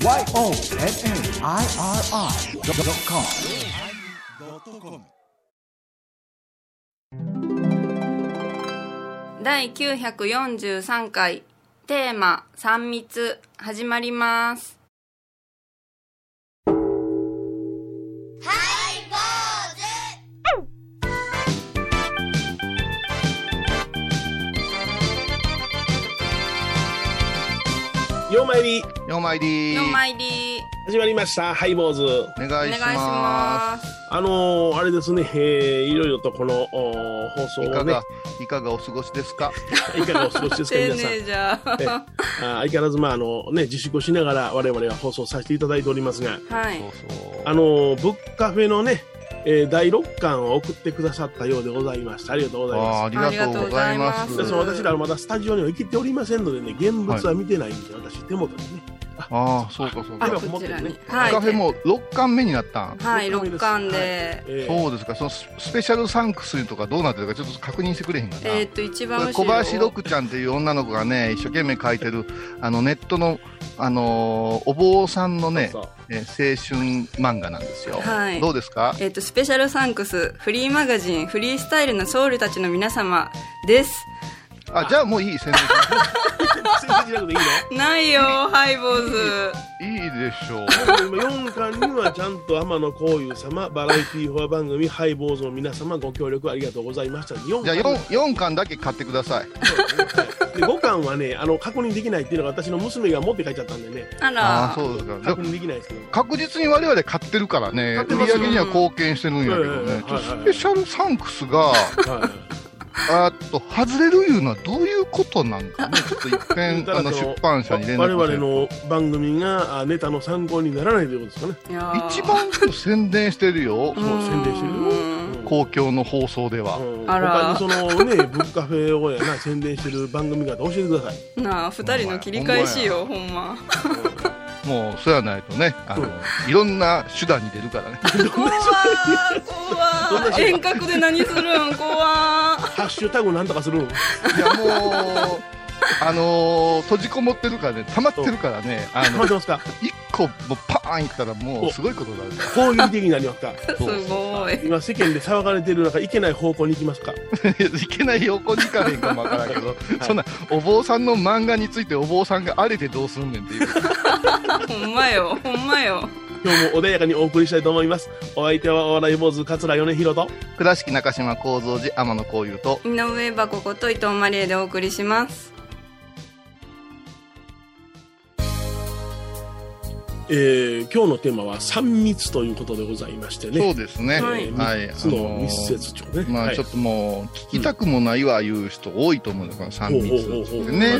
YONNIRI.com 第943回テーマ「3密」始まります。りようまいりの参り。始まりました。ハイボーズ。お願いしお願いしまます。あのー、あれですね、えー、いろいろとこのお放送をね。すいかがいかがお過ごしですか？いかがお過ごしですか？丁皆さん。あ相変わらずまああのね自粛しながら我々は放送させていただいておりますが。はい。あのー、ブックカフェのね、えー、第6巻を送ってくださったようでございました。ありがとうございまありがとうございます。私らはまだスタジオには行けておりませんのでね現物は見てないんで、私手元にねああそうかそうあか今こちらに。はい。カフェも6巻目になった。んはい六6巻で、えーそうですか。そのススペシャルサンクスとかどうなってるかちょっと確認してくれへんかな、えーっと一番小林六ちゃんっていう女の子がね一生懸命書いてるあのネットの、あのーお坊さんのねそうえー青春漫画なんですよ、はい。どうですか？えーっとスペシャルサンクスフリーマガジンフリースタイルのソウルたちの皆様ですあじゃあもういい宣伝します。宣伝しなくていいのないよハイボーズ。いいでしょう。今4巻にはちゃんと天野幸雄様バラエティーフォア番組ハイボーズの皆様ご協力ありがとうございました。4じゃあ 4, 4巻だけ買ってください。で5巻はねあの確認できないっていうのが私の娘が持って帰っちゃったんでね。ああら。あそうですか。で確認できないですけど。確実に我々買ってるからね売り上げには貢献してるんやけどうん。ねはいはいはい。とスペシャルサンクスがはいあと外れるいうのはどういうことなんかね。ちょっと一遍あの出版社に連我絡して。々の番組があネタの参考にならないということですかね。いやー一番宣伝してるよ。そう宣伝してる公共の放送では。うん。あら。他にそのねブックカフェをやな宣伝してる番組が教えてください。なあ二人の切り返しよほんまもうそうやないとねあのいろんな手段に出るからね。怖ー怖ー。遠隔で何するん？怖ーハッシュタグなんとかするんいやもうあのー閉じこもってるからね溜まってるからねあの一個もうパーンいったらもうすごいことになる。攻撃的になりますか？すごい。今世間で騒がれてる中いけない方向に行きますか？いけない横に行かへんかもわからんけど、そんなお坊さんの漫画についてお坊さんがあれでどうすんねんっていう。ほんまよほんまよ今日も穏やかにお送りしたいと思います。お相手はお笑い坊主桂米宏と。倉敷中島幸三寺天野幸雄と。井上箱こと伊藤マリエでお送りします。えー今日のテーマは3密ということでございましてね。そうですね。はい。えーはい。3つの密接帳ね、はい。まあちょっともう聞きたくもないわいう人多いと思うよこの3ほうほうほう密ってね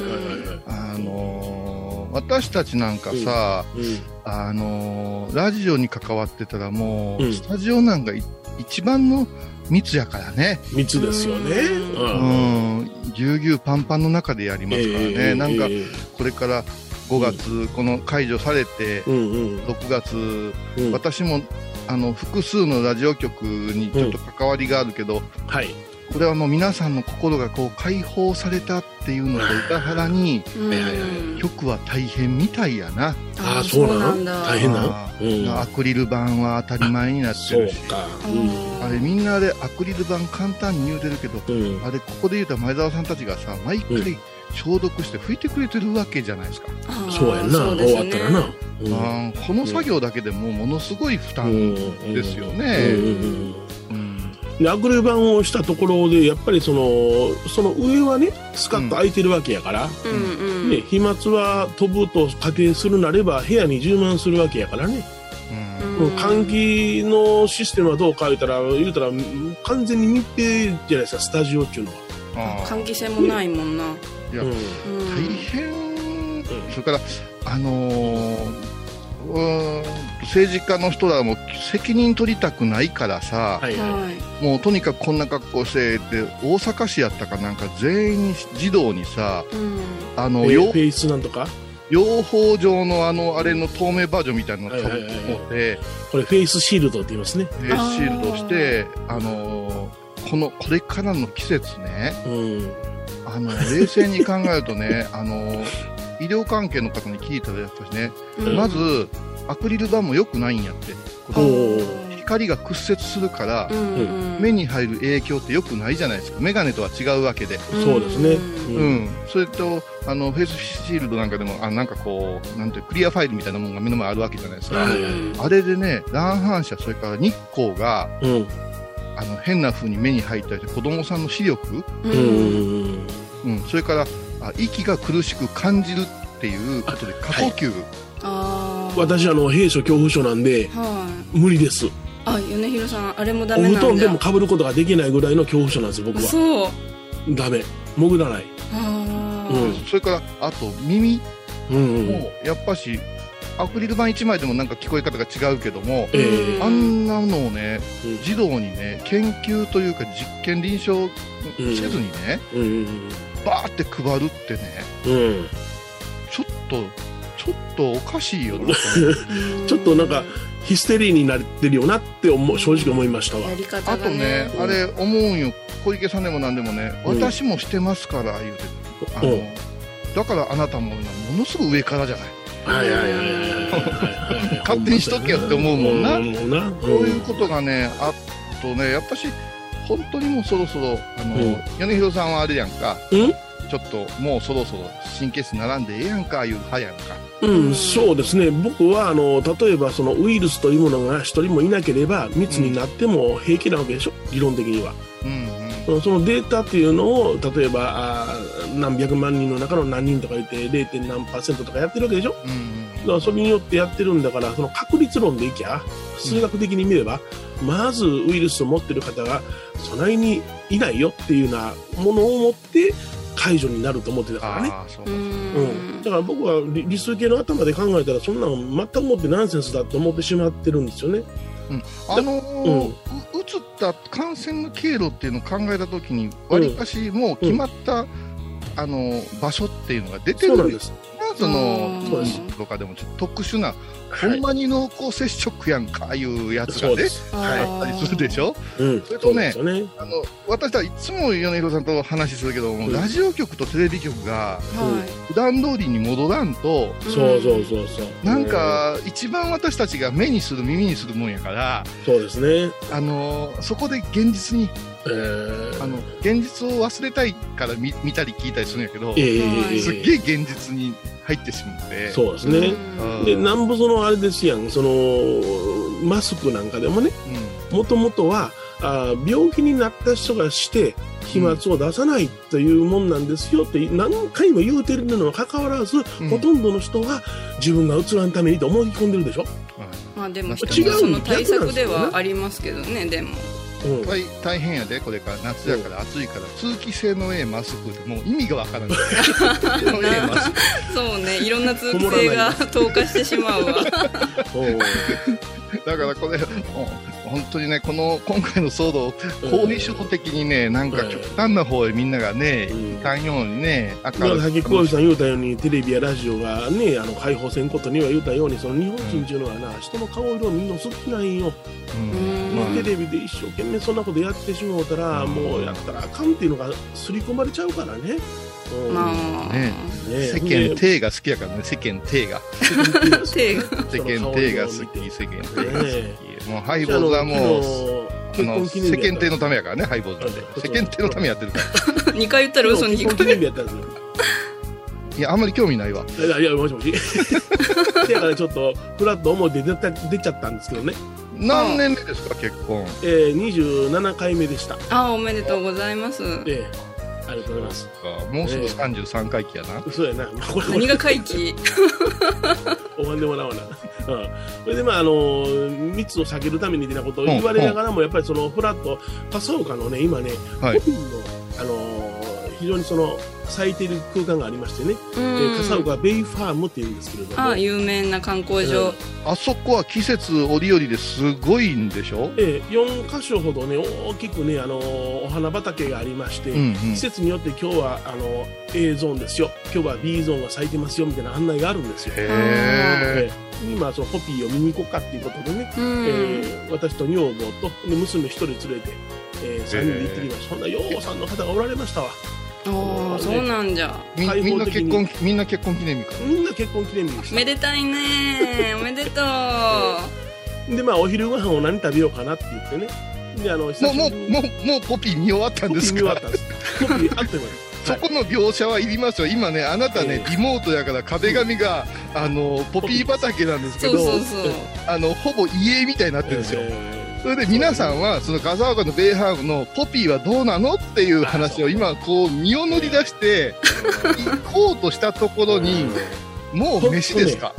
あのー私たちなんかさ、うんあのーラジオに関わってたらもう、うん。スタジオなんかい一番の密やからね。密ですよね。うううん。んぎゅうぎゅうパンパンの中でやりますからね、えーなんかえーこれから5月、この解除されて、うんうん。6月、うん。私もあの複数のラジオ局にちょっと関わりがあるけど、はいこれはもう皆さんの心がこう解放されたっていうのと裏腹にうん。は大変みたいやな、ああそうなの？だ。大変なの？アクリル板は当たり前になってそうるしか。うん。あれみんなあれアクリル板簡単に言うてるけどあれここで言うたら前澤さんたちがさ毎回うん消毒して拭いてくれてるわけじゃないですか、そうやんな終わったらな、うん。あーこの作業だけでもうものすごい負担ですようんね、うんうんうんでアクリル板をしたところでやっぱりそのその上はねスカッと開いてるわけやから、うんうんね、飛沫は飛ぶと仮定するなれば部屋に充満するわけやからね、うん。うん。換気のシステムはどうか言うたら言うたらうん完全に密閉じゃないですかスタジオっていうのは、換気扇もないもんな、いやうん。うん。大変、それからあのーうーん政治家の人らも責任取りたくないからさ、はい。はいはいもうとにかくこんな格好してって大阪市やったかなんか全員児童にさうん。あの養フェフェイスなんとか？養蜂場のあのあれの透明バージョンみたいなのをはいはいはいはい。持ってこれフェイスシールドって言いますね、フェイスシールドしてあのーこのこれからの季節ねうん。あの冷静に考えるとねあの医療関係の方に聞いたらやっぱりね、うん。まずアクリル板も良くないんやって。光が屈折するから、うん。うん目に入る影響って良くないじゃないですか。眼鏡とは違うわけで、そうですね。うん。うん。んそれとあのフェイスシールドなんかでもあなんかこうなんてクリアファイルみたいなものが目の前あるわけじゃないですか、はいうんあれでね乱反射それから日光がうん。あの変な風に目に入ったり子供さんの視力、ううん。ん。うん、それからあ息が苦しく感じるっていうことで過呼吸、あー私、あの、閉所恐怖症なんで、はい無理です。あ米広さんあれもダおメなんだ布団でも被ることができないぐらいの恐怖症なんです、僕は。そうダメ。潜らない。あうんーそれからあと耳うんうん。もやっぱしアクリル板1枚でもなんか聞こえ方が違うけども、ええうんあんなのをねうん児童にね研究というか実験臨床せずにね、うんうんバーって配るってねうん。うん。ちょっとちょっとおかしいよな。ちょっとなんかヒステリーになってるよなって思う正直思いましたわ。あがとね、うん。あれ思うんよ。小池さんでも何でもね、うん。私もしてますから言うて。あの、うん。だからあなたもものすごく上からじゃない。はいはいはいはい。勝手にしとけよって思うもんな。思うな。そういうことがねあとねやっぱし本当にもうそろそろあの、うん。米広さんはあれやんか。うん？ちょっともうそろそろ神経質並んでええやんかいう派やんかうん、そうですね。僕は、あの、例えば、そのウイルスというものが一人もいなければ、密になっても平気なわけでしょ、理論的には。うんうんそのデータっていうのを、例えば、あー何百万人の中の何人とか言って、0. 何パーセントとかやってるわけでしょ？うんうんだからそれによってやってるんだから、その確率論でいきゃ、数学的に見れば、まずウイルスを持ってる方が、そないにいないよっていうようなものを持って解除になると思ってたからね。ああそうううんん、だから僕は理理数系の頭で考えたらそんなの全くもってナンセンスだと思ってしまってるんですよね。あのーう移った感染の経路っていうのを考えたときにわりかしもう決まった、あのー場所っていうのが出てるんです。そのうんそうです。とかでもちょっと特殊な、はいほんまに濃厚接触やんかいうやつがね。はい。あったりするでしょ？うん、それとねね。あの私はいつも米広さんと話するけども、うん。ラジオ局とテレビ局がは普段通りに戻らんといそうそうそうそう。なんか一番私たちが目にする耳にするもんやからうん、そうですね。あのそこで現実にえー、あの現実を忘れたいから見見たり聞いたりするんやけど、ええはいすっげえ現実に入ってしまって。そうですね。うん。で、なんぼそのあれですやん、その、マスクなんかでもね、うもともとは、あー病気になった人がして、飛沫を出さないというもんなんですよって何回も言うてるのにもかかわらず、ん。ほとんどの人は自分がうつらんためにと思い込んでるでしょ？まあでも違うその対策ではありますけどねでもうん。大大変やでこれから。夏やから暑いから通気性のええマスクでもう意味がわからない。そうね。いろんな通気性が 透過してしまうわ。う。んだからこれ本当にねこの今回の騒動後遺症的にねなんか極端な方へみんながねうん。いかんようにねさっき小石さん言うたようにテレビやラジオがねあの解放せんことには言うたようにその日本人っていうのはな、人の顔色を見るの好きなんよ、うん。うん。テレビで一生懸命そんなことやってしもうたら、うん。もうやったらあかんっていうのが刷り込まれちゃうからね、うんまあ、ね。ね。世間体が好きやからね。世間体が。世間体が好き。世間体が好き。もうハイボーズはもうあ結の世間体のためやからねハイボーズって世間体のためやってるから。2回言ったら嘘に聞こえるいやあんまり興味ないわ。いやいやもしもし。だからちょっとフラッと思って出た出ちゃったんですけどね、何年目ですか結婚。えー、27回目でした。あおめでとうございます。ええありがとうございます。もうすぐ33回忌やな。そうやな。何が回帰おわんでもらわな。うん。それでまああの密を避けるために的なことを言われながらも、やっぱりそのフラット笠岡のね今ね、はい。コピーのあの非常にその咲いてる空間がありましてね、うえー笠ん岡ベイファームっていうんですけれども。あ有名な観光所、あそこは季節折々ですごいんでしょ？えー、4箇所ほどね大きくねあのお花畑がありまして、うんうん。季節によって今日はあの A ゾーンですよ。今日は B ゾーンが咲いてますよみたいな案内があるんですよ。へええー。今そのコピーを見に行こうかっていうことでね、うん。えー私と女房とで娘一人連れて、えー、3人で行ってきました、そんなようさんの方がおられましたわ、ああそうなんじゃ。みみんな結婚みんな結婚記念日か。みんな結婚記念日。めでたいね。おめでとう。た でまあお昼ご飯を何食べようかなって言ってね。であの久もうしぶりに。もうもうもうポピー見終わったんですか？ポピー見終わったんです。ポピーあっという間にそこの描写はいりますよ。今ねあなたねええ。リモートやから壁紙があの ポピー。畑なんですけどあのほぼ家みたいになってるんですよ、えそれで皆さんはその笠岡のベイハーブのポピーはどうなのっていう話を今こう身を乗り出して行こうとしたところーにもう飯ですか？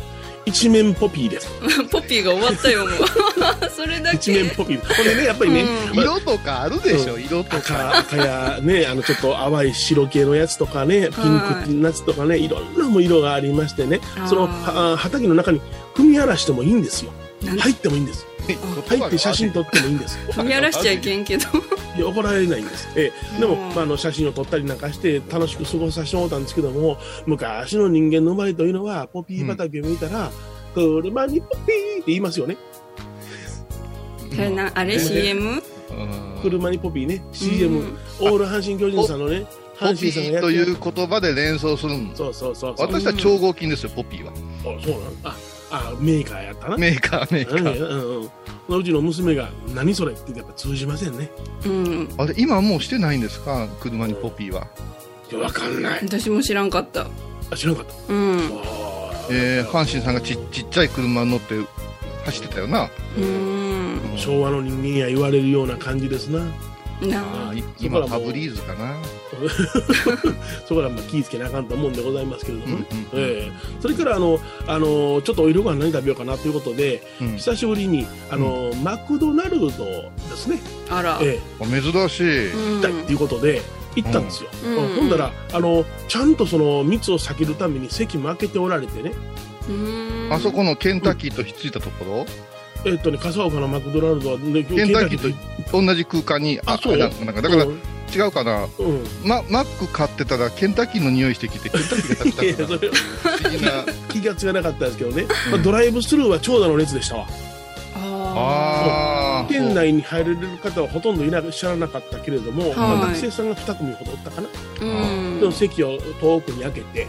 一面ポピーです。ポピーが終わったよもう。それだ一面けポピー。これねやっぱりね、うん。まあ色とかあるでしょ、色とか。赤赤やねあのちょっと淡い白系のやつとかねピンクのやつとかねいろんなも色がありましてね。そのは畑の中に踏み荒らしてもいいんですよ入ってもいいんです。入って写真撮ってもいいんです。踏み荒らしちゃいけんけど。いや怒られないんです、ええ、でも、うんまあ、あの写真を撮ったりなんかして楽しく過ごさせてもらったんですけども昔の人間の生まれというのはポピー畑を見たら、車にポピーって言いますよね。それなあれ？CM? うん。車にポピーね。CM、うん。オール阪神・巨人さんのねポ阪神ピーとさんがやってる。いう言葉で連想するんそうそうそうそう。私は超合金ですよポピーは。あそうなんああメーカーやったな。メーカーメーカうんー。うん。うんうちの娘が「何それ?」って言ってやっぱ通じませんね。うん。あれ今もうしてないんですか？車にポピーは。いやわかんない。私も知らんかった。あ知らなかった。うん。えー、阪神さんがちちっちゃい車に乗って走ってたよな。うん。昭和の人間や言われるような感じですななあ今ファブリーズかな。そこらまあ気ぃつけなあかんと思うんでございますけれどもね、うんうんええ。それからあの、あのちょっとお昼ご飯何食べようかなということで、うん。久しぶりにあの、マクドナルドですね、あら。ええ。あ珍しい、うん行きたいっていうことで行ったんですよ、うん。ほんだらあのちゃんとその密を避けるために席も開けておられてね。うん。あそこのケンタッキーとひっついたところ、えっとね笠岡のマクドナルドは、ね、ケンタッキーと同じ空間にあそう？なんかなんかだからうん。違うかな、うん。ま、マック買ってたらケンタッキーの匂いしてきてケンタッキーが食いやべたから気がつかなかったですけどね、まあ、ドライブスルーは長蛇の列でしたわ。ああー。店内に入れる方はほとんどいな知らなかったけれども、はい。まあ学生さんが2組ほどおったかな、ーうん。でも席を遠くに開けて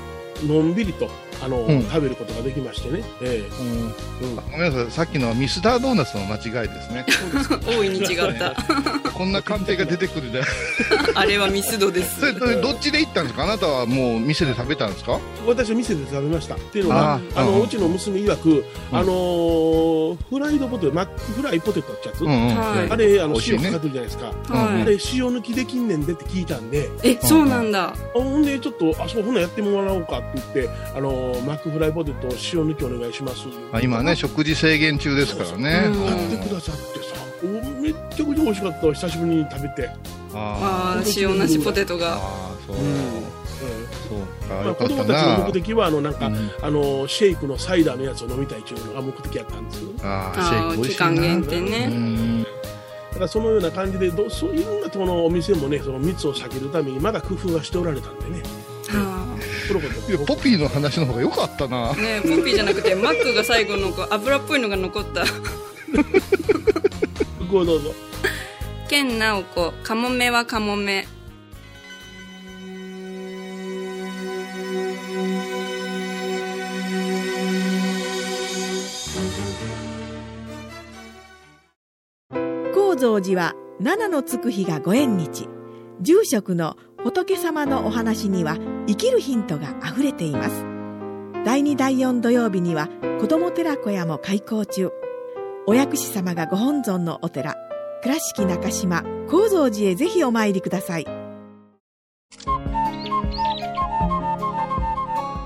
のんびりとあの、うん。食べることができましてね、えうん。えうん。ごめんなさいさっきのはミスタードーナツの間違いですね。大いに違った。こんな鑑定が出てくるで。あれはミスドです。それそれどっちで行ったんですか？あなたはもう店で食べたんですか？私は店で食べました。っていうのはああの、うんうちの娘曰く、あのーフライドポテトマックフライポテトってやつ、うんうん、はい。あれあの塩かかってるじゃないですか、はで塩抜きできんねんでって聞いたんで。いえそうなんだ。あほんでちょっとあそうほなやってもらおうかって言ってあのーマックフライポテト塩抜きお願いします。あ今ね食事制限中ですからね。うんやってくださってさ。おめっちゃくちゃ美味しかった。わ久しぶりに食べて、ああー塩なしポテトーが。あーそう、うん。そうか。まあ、よかった子供たちのな目的はあのなんか、うん。あのシェイクのサイダーのやつを飲みたいっていうのが目的やったんですよ。ねああシェイク美味しいな。期間限定うねんだからそのような感じでどそういろんなところのお店もねその密を避けるためにまだ工夫はしておられたんでねいやポピーの話の方が良かったな。ーねポピーじゃなくてマックが最後のこう油っぽいのが残った。ごどうぞ。健直子カモメはカモメ。高蔵寺は七のつく日がご縁日。住職の仏様のお話には生きるヒントがあふれています。第2第4土曜日には子ども寺小屋も開校中。お薬師様がご本尊のお寺倉敷中島・高蔵寺へぜひお参りください。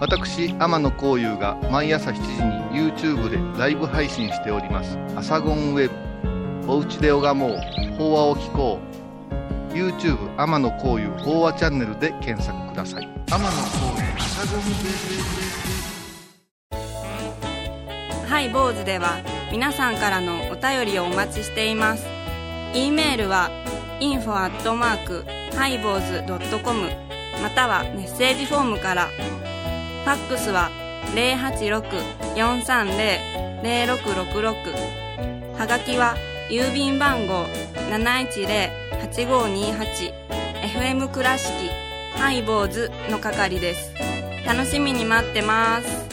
私天野幸雄が毎朝7時に YouTube でライブ配信しております「アサゴンウェブ」「おうちで拝もう。法話を聞こう」YouTube 天野幸雄法話チャンネルで検索ください天野幸雄アサゴンウェブハイ坊主では皆さんからのお便りをお待ちしています。e メールは info アットマークハイボーズドットコムまたはメッセージフォームから。ファックスは086-430-0666はがきは郵便番号 710-8528FM 倉敷。ハイボーズの係です。楽しみに待ってます。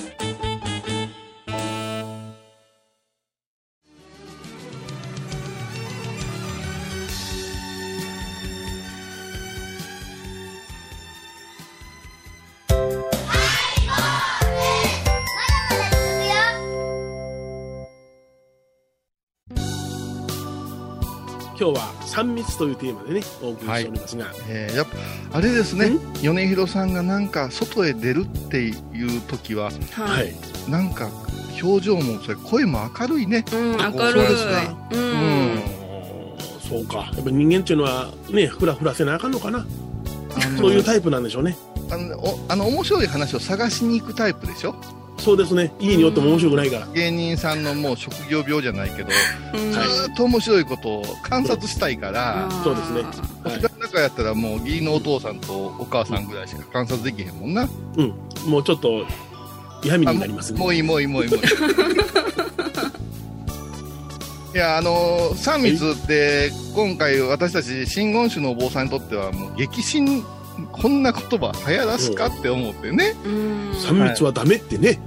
今日は3密というテーマでねお送りしておりますが、えーやっぱあれですね。米広さんがなんか外へ出るっていう時ははい、なんか表情もそれ声も明るいね。うん明そうるい。ですかううんんそうか。やっぱ人間っていうのはねふらふらせなあかんのかな？そういうタイプなんでしょうね。あのおあの面白い話を探しに行くタイプでしょ？そうですね。家によっても面白くないから、芸人さんのもう職業病じゃないけどうん。ずーっと面白いことを観察したいから、そうですね。はい私が中やったらもう義理のお父さんとお母さんぐらいしか観察できへんもんな、うん。もうちょっと闇になりますね。もういいもういいもういいもういい。いやあのー、三密って今回私たち真言宗のお坊さんにとってはもう激震こんな言葉流行らすかって思ってね、うん。3密はダメってね、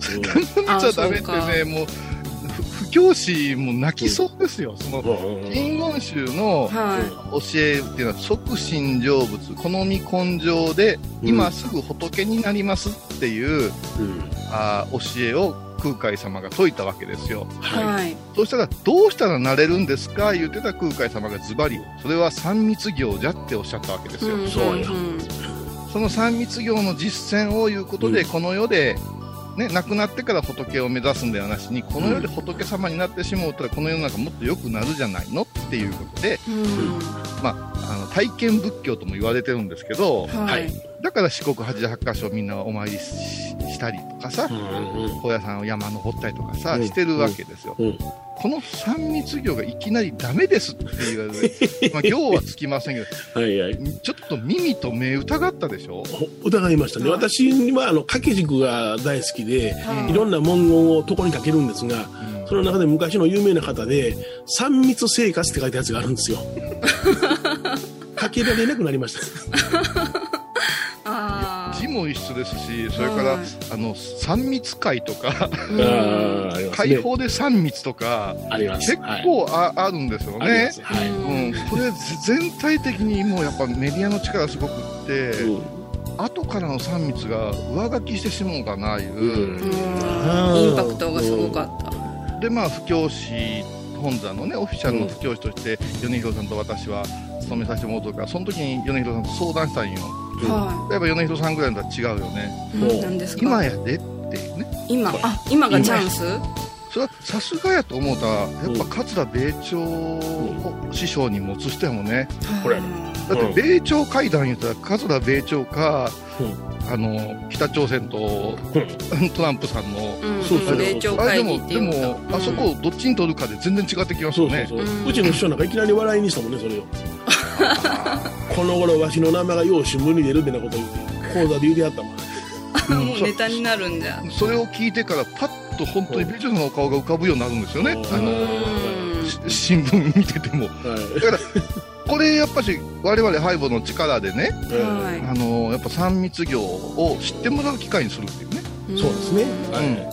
三密はダメってあねもうふ布教師も泣きそうですよ、そのうんうん真言宗のは教えっていうのは即心成仏。好み根性でうん。今すぐ仏になりますっていう、うん。あー教えを空海様が説いたわけですよ。い。ははい。そうしたらどうしたらなれるんですか？言ってた空海様がズバリそれは三密行じゃっておっしゃったわけですよ、んそうや。ん。その三密行の実践をいうことで、うん。この世でね、亡くなってから仏を目指すんではなしにこの世で仏様になってしまうとこの世の中もっと良くなるじゃないの？っていうことで、うん。まあ、あの体験仏教とも言われてるんですけどははいいだから四国88箇所みんなお参りししたりとかさ高野山を山登ったりとかさ、うん。してるわけですよ、うん。この三密行がいきなりダメですって言われて、まあ、行はつきませんけどはいはい。ちょっと耳と目疑ったでしょ？ほ疑いましたね、はい。私はあの掛け軸が大好きで、はいいろんな文言を床にかけるんですが、うん。その中で昔の有名な方で、三密生活って書いたやつがあるんですよ。かけられなくなりました。も一緒ですしそれから、はい。あの三密会とか。解放で三密とか。結はい。構あ,、あるんですよね。あります。はい。うん、これ全体的にもうやっぱメディアの力すごくって、うん。後からの三密が上書きしてしもうかないう、うインパクトがすごかった。でまあ布教師本山のねオフィシャルの布教師として米広さんと私は勤めさせてもらうとからその時に米広さんと相談したんよ。はやっぱ米広さんぐらいだったら違うよね。ううん何ですか？今やでっていうね。今？あ今がチャンス？それはさすがやと思うたらやっぱ桂米朝を師匠に持つ人やもんね。これ。だって米朝会談言ったら桂米朝か、うん。あの北朝鮮とトランプさんのうん。そうそう米朝あれで会議もでもあそこをどっちに取るかで全然違ってきますよね。そうそうそう。うんうちの師匠なんかいきなり笑いにしたもんね、それを。この頃わしの名前がよう新聞に出るってなこと言って、講座で言うてやったもん。うんもうネタになるんじゃ。それを聞いてからパッと本当に米朝さんのお顔が浮かぶようになるんですよね。うん。あの 新聞見てても。はい。だからこれやっぱし我々ハイボの力でねはあのやっぱ三密業を知ってもらう機会にするっていうそうですね。うんはい。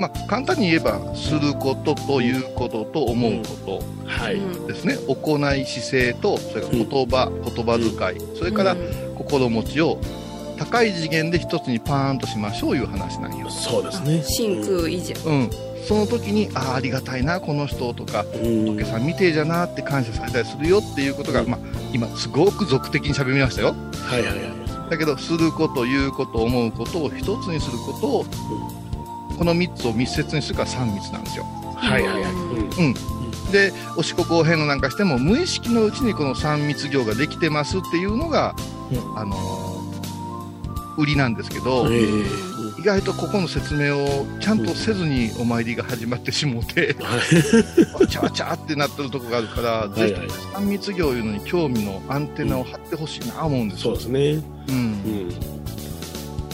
まあ簡単に言えばすることということと思うことですね行い姿勢とそれから言葉言葉遣いそれから心持ちを高い次元で一つにパーンとしましょういう話なんよ。そうですね。真空維持うん。その時に、ああ、ありがたいな、この人とか、うん。仏さんみてえじゃなって感謝されたりするよっていうことが、うんまあ、今、すごく俗的に喋りましたよ。はいはいはい。だけど、すること、言うこと、思うことを一つにすることを、この三つを密接にするから三密なんですよ。はいはいはい。うんで、お四国を変のなんかしても、無意識のうちにこの三密行ができてますっていうのが、うんあのー売りなんですけど、ええ意外とここの説明をちゃんとせずにお参りが始まってしもうて、はいわちゃわちゃってなってるとこがあるから、ぜひ三密業いうのに興味のアンテナを張ってほしいな思うんですよ。そうですね。うんうん。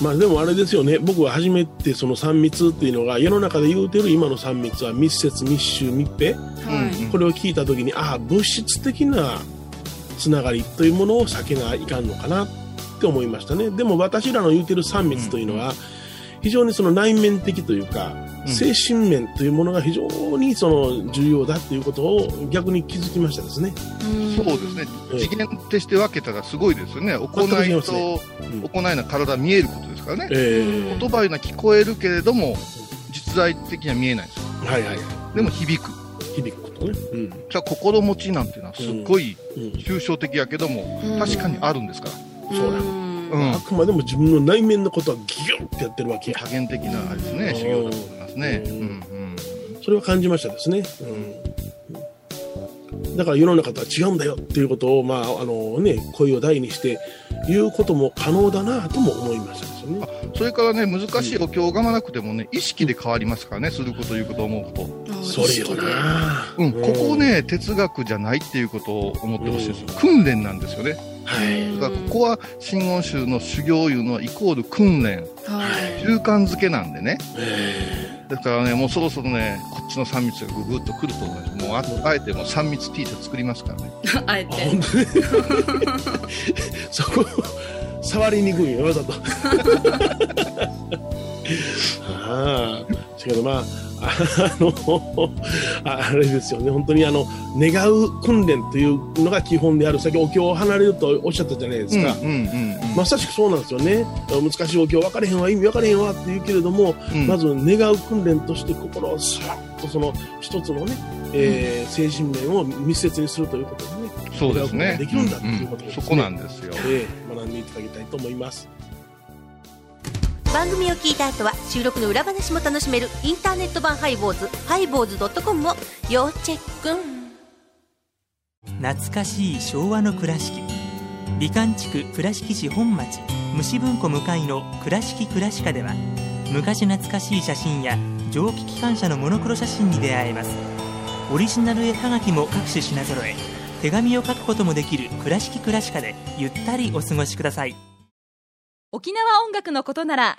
まあでもあれですよね。僕は初めてその3密っていうのが世の中で言うてる今の3密は密接密集密閉。はいうんこれを聞いた時にああ物質的なつながりというものを避けないかんのかなって思いましたね。でも私らの言うてる3密というのは、非常にその内面的というか、うん精神面というものが非常にその重要だということを逆に気づきましたですね。そうですね。ええ次元として分けたらすごいですよね。行いとねうん行いの体見えることですからね。えー言葉いうのは聞こえるけれども、実在的には見えないんですよ。はいはい。でも響く。響くことね。うん。じゃあ心持ちなんていうのはすっごいうん。抽象的やけども、うん確かにあるんですから。そううんあくまでも自分の内面のことはギュッてやってるわけや。多元的なあれですね、うん修行だと思いますね。ううんんうん。それは感じましたですね。うん。だから世の中とは違うんだよっていうことを、まあ、あのね、声を大にして言うことも可能だなとも思いましたですよね。それからね、難しいお経を拝まなくてもね、意識で変わりますからね、すること、言うこと、思うこと。それよなうん、ここね、哲学じゃないっていうことを思ってほしいです。訓練なんですよね。はい。だからここは真言宗の修行いうのはイコール訓練、はい習慣づけなんでね。えだからね、もうそろそろね、こっちの3密がぐぐっと来ると思います。もうああえてもう3密 T シャツ作りますからね。ー、ああえて そこ、触りにくいよ、わざと。ああ、けどまあ、あの、ああれですよね、本当にあの、願う訓練というのが基本である。先お経を離れるとおっしゃったじゃないですか。まさしくそうなんですよね。難しいお経分かれへんわ、意味分かれへんわって言うけれども、うんまず願う訓練として心をさっとその一つのね、えー精神面を密接にするということでね、そうですね。できるんだっていうことですねそこなんですよ。えー学んでいただきたいと思います。番組を聞いた後は収録の裏話も楽しめるインターネット版ハイボーズハイボーズドットコムを要チェック。懐かしい昭和の倉敷。美観地区倉敷市本町虫文庫向かいの「倉敷倉歯科」では昔懐かしい写真や蒸気機関車のモノクロ写真に出会えます。オリジナル絵はがきも各種品揃え手紙を書くこともできる「倉敷倉歯科」でゆったりお過ごしください。沖縄音楽のことなら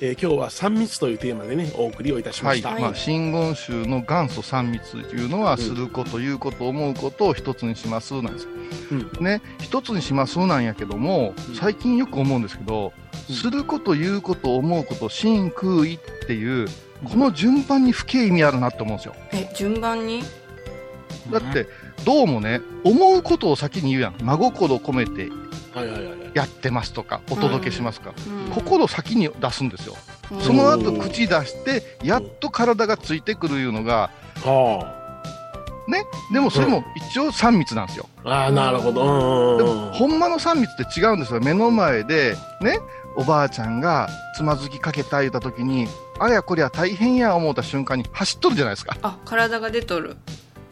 えー今日は三密というテーマでね、お送りをいたしまはい、した。まあ、真言宗の元祖三密というのは、んすること、言うこと、思うことを一つにしますなんですよ。うんね、一つにしますなんやけども、最近よく思うんですけど、うんすること、言うこと、思うこと、真空意っていう、この順番に深い意味あるなって思うんですよ。え順番に？だって、どうもね、思うことを先に言うやん。真心込めてはいはいはいはい。やってますとか、お届けしますか。うん心を先に出すんですよ。うんその後口出して、やっと体がついてくるいうのが、はね、でもそれも一応3密なんですよ。あ。なるほど。でうんうんうんも、ほんまの3密って違うんですよ。目の前で、ね、おばあちゃんがつまずきかけた言うた時に、あれやこりゃ大変や思った瞬間に走っとるじゃないですか。あ体が出とる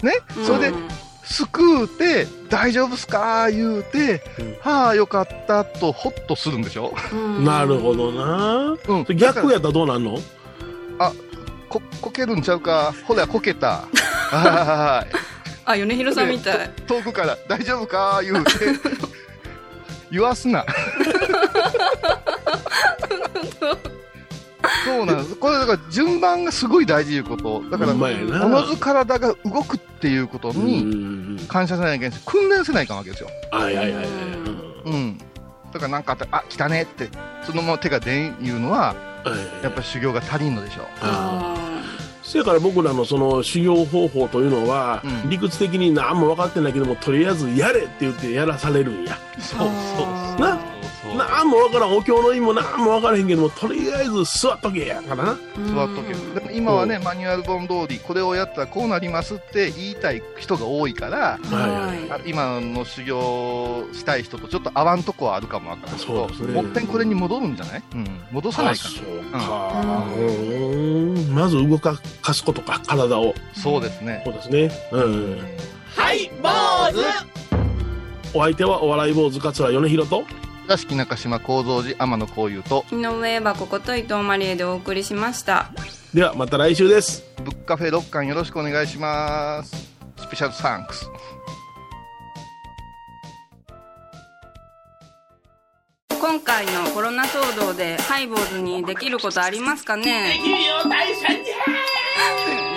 ね、それでう、ん救うて、大丈夫っすか？言うて、うんはあ、よかったと、ほっとするんでしょ？うんなるほどな。うん。逆やったらどうなんの？こ、こけるんちゃうか？ほら、こけた。はあ米広さんみたいい。遠くから、大丈夫か？言うて、言わすな。そうなんです。これだから順番がすごい大事いうこと。だから、おのず体が動くっていうことうんに感謝せないといけないし、訓練せないかんわけですよ。はいはいはいはい。うん。だからなんかあったら、あ、来たねって、そのまま手が出ん言うのは、はいやっぱり修行が足りんのでしょう。あせやから僕らのその修行方法というのは、うん理屈的に何も分かってないけどもとりあえずやれって言ってやらされるんやそうそうあー何も分からんお経の意味も何も分からへんけどもとりあえず座っとけや。からな座っとけ。うんでも今はね、マニュアル本通り、これをやったらこうなりますって言いたい人が多いから、はいはあ今の修行したい人とちょっと合わんとこはあるかもわからんけど、そうですね。もっぺんこれに戻るんじゃない、うん、戻さないかあそうか。うん。まず動かすことか体を。ら。そうですね。そうですね。うん。はい坊主。お相手はお笑い坊主桂米広と倉敷中島幸三寺天野幸雄と井上箱こと伊藤マリエでお送りしました。ではまた来週です。ブックカフェ6巻よろしくお願いします。スペシャルサンクス。今回のコロナ騒動でハイボーズにできることありますかね？できるよ大社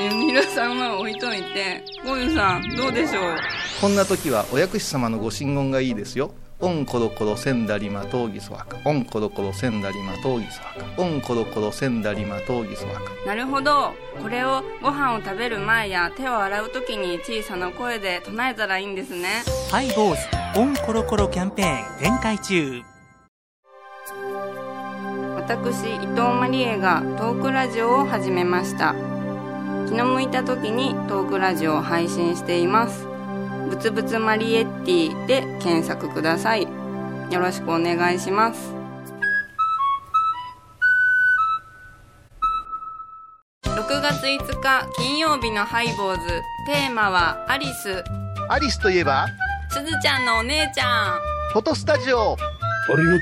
じ皆さんは置いといて。ゴユさんどうでしょう？こんな時はお薬師様のご神言がいいですよオンコロコロセンダリマトウギソワカ。オンコロコロセンダリマトウギソワカ。オンコロコロセンダリマトウギソワカ。なるほど。これをご飯を食べる前や手を洗う時に小さな声で唱えたらいいんですね。ハイボーズオンコロコロキャンペーン展開中。私伊藤マリエがトークラジオを始めました。気の向いた時にトークラジオを配信していますぶつぶつマリエッティで検索ください。よろしくお願いします。6月5日金曜日のハイボーズ。テーマはアリス。アリスといえば？すずちゃんのお姉ちゃん。フォトスタジオ。ありがとう。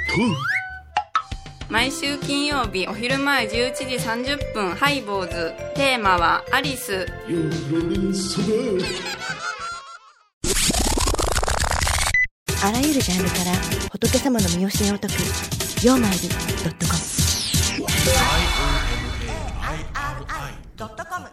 毎週金曜日お昼前11時30分ハイボーズ。テーマはアリスあらゆるジャンルから仏様の身教えを解く「曜マイル .com」「IOMAIRI.com」